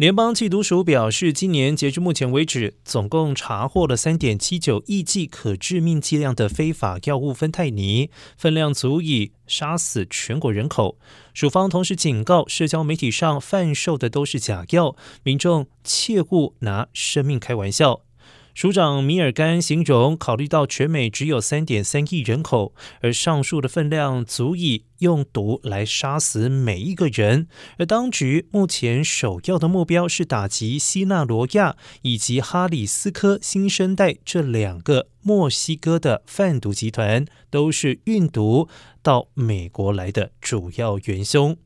联邦缉毒署表示，今年截至目前为止，总共查获了三点七九亿剂可致命剂量的非法药物芬太尼，分量足以杀死全国人口。署方同时警告，社交媒体上贩售的都是假药，民众切勿拿生命开玩笑。署长米尔甘形容，考虑到全美只有三点三亿人口，而上述的分量足以用毒来杀死每一个人。而当局目前首要的目标是打击西纳罗亚以及哈里斯科新生代这两个墨西哥的贩毒集团，都是运毒到美国来的主要元凶。